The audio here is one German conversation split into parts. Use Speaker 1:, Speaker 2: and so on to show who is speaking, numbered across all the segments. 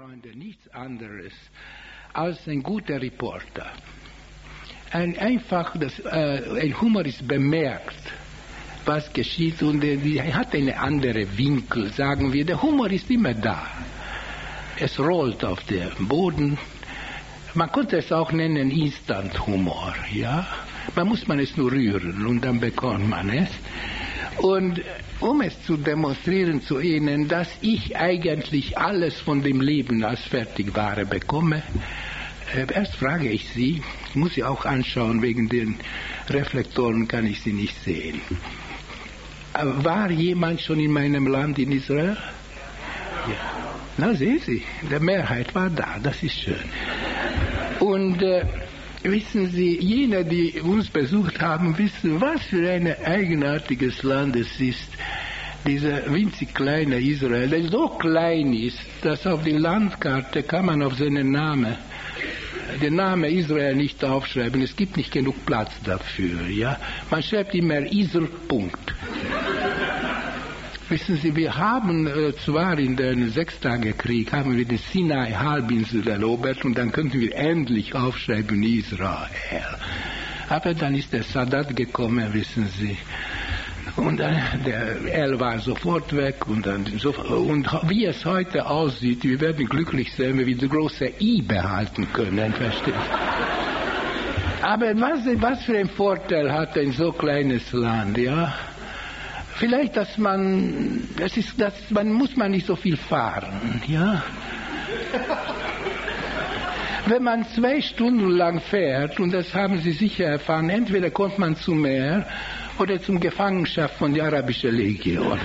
Speaker 1: Freunde, nichts anderes als ein guter Reporter. Ein einfach, das, äh, ein Humorist bemerkt, was geschieht und er hat einen anderen Winkel, sagen wir. Der Humor ist immer da. Es rollt auf dem Boden. Man könnte es auch nennen Instant-Humor, ja. Man muss man es nur rühren und dann bekommt man es. Und um es zu demonstrieren zu Ihnen, dass ich eigentlich alles von dem Leben als Fertigware bekomme, äh, erst frage ich Sie, ich muss Sie auch anschauen, wegen den Reflektoren kann ich Sie nicht sehen. Äh, war jemand schon in meinem Land in Israel? Ja. Na, sehen Sie, die Mehrheit war da, das ist schön. Und äh, Wissen Sie, jene, die uns besucht haben, wissen, was für ein eigenartiges Land es ist. Dieser winzig kleine Israel, der so klein ist, dass auf die Landkarte kann man auf seinen Namen, den Namen Israel nicht aufschreiben. Es gibt nicht genug Platz dafür. Ja? Man schreibt immer Punkt. Wissen Sie, wir haben äh, zwar in den Sechstagekrieg haben wir die Sinai-Halbinsel erobert und dann könnten wir endlich aufschreiben Israel. Aber dann ist der Sadat gekommen, wissen Sie. Und dann, der L war sofort weg und, dann, so, und wie es heute aussieht, wir werden glücklich sein, wenn wir die große I behalten können, versteht? Aber was, was für ein Vorteil hat ein so kleines Land, ja? Vielleicht, dass man, das ist, das, man muss man nicht so viel fahren, ja. Wenn man zwei Stunden lang fährt, und das haben Sie sicher erfahren, entweder kommt man zum Meer oder zum Gefangenschaft von der arabischen Legion.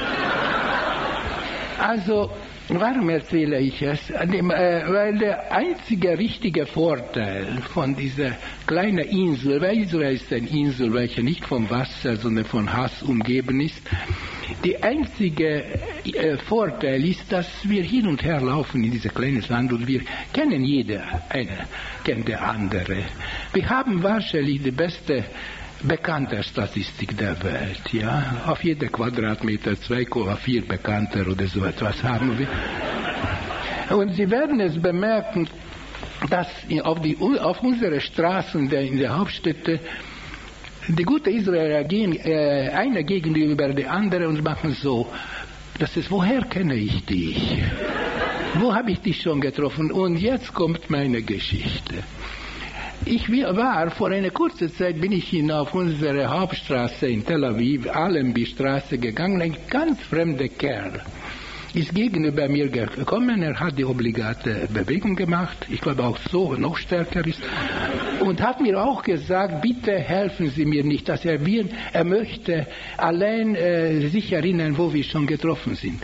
Speaker 1: Also, Warum erzähle ich es? Äh, weil der einzige richtige Vorteil von dieser kleinen Insel, weil Israel ist eine Insel, welche nicht vom Wasser, sondern von Hass umgeben ist, der einzige äh, Vorteil ist, dass wir hin und her laufen in dieses kleines Land und wir kennen jeder, einer kennt der andere. Wir haben wahrscheinlich die beste bekannte Statistik der Welt. Ja? Auf jeder Quadratmeter 2,4 bekannter oder so etwas haben wir. Und Sie werden es bemerken, dass auf, die, auf unsere Straßen der, in der Hauptstädte die guten Israeler gehen äh, einer gegenüber der andere und machen so. Das ist, woher kenne ich dich? Wo habe ich dich schon getroffen? Und jetzt kommt meine Geschichte. Ich war vor einer kurzen Zeit bin ich hin auf unsere Hauptstraße in Tel Aviv, Allenby Straße gegangen, ein ganz fremder Kerl ist gegenüber mir gekommen, er hat die obligate Bewegung gemacht, ich glaube auch so noch stärker ist, und hat mir auch gesagt, bitte helfen Sie mir nicht, dass er will, er möchte allein äh, sich erinnern, wo wir schon getroffen sind.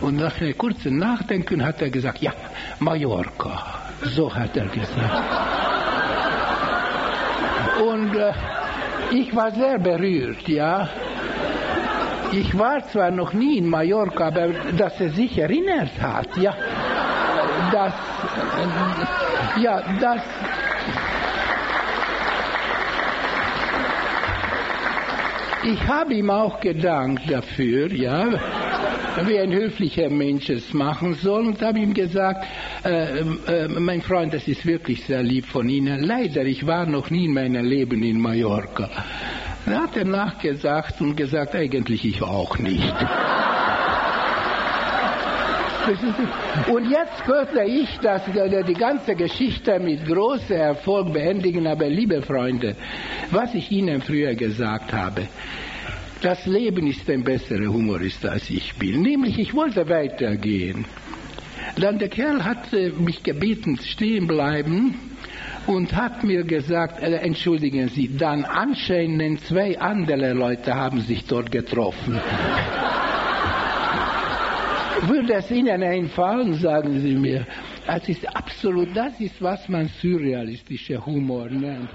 Speaker 1: Und nach einem kurzen Nachdenken hat er gesagt, ja, Mallorca. So hat er gesagt. Und äh, ich war sehr berührt, ja. Ich war zwar noch nie in Mallorca, aber dass er sich erinnert hat, ja. Das, äh, ja, das, ich habe ihm auch gedankt dafür, ja wie ein höflicher Mensch es machen soll und habe ihm gesagt, äh, äh, mein Freund, das ist wirklich sehr lieb von Ihnen. Leider, ich war noch nie in meinem Leben in Mallorca. Da hat er nachgesagt und gesagt, eigentlich ich auch nicht. Und jetzt könnte ich das, die ganze Geschichte mit großem Erfolg beendigen, aber liebe Freunde, was ich Ihnen früher gesagt habe, das Leben ist ein besserer Humorist als ich bin. Nämlich, ich wollte weitergehen. Dann der Kerl hat mich gebeten, stehen bleiben und hat mir gesagt, äh, entschuldigen Sie, dann anscheinend zwei andere Leute haben sich dort getroffen. Würde es Ihnen einfallen, sagen Sie mir. Es ist absolut, das ist, was man surrealistischer Humor nennt.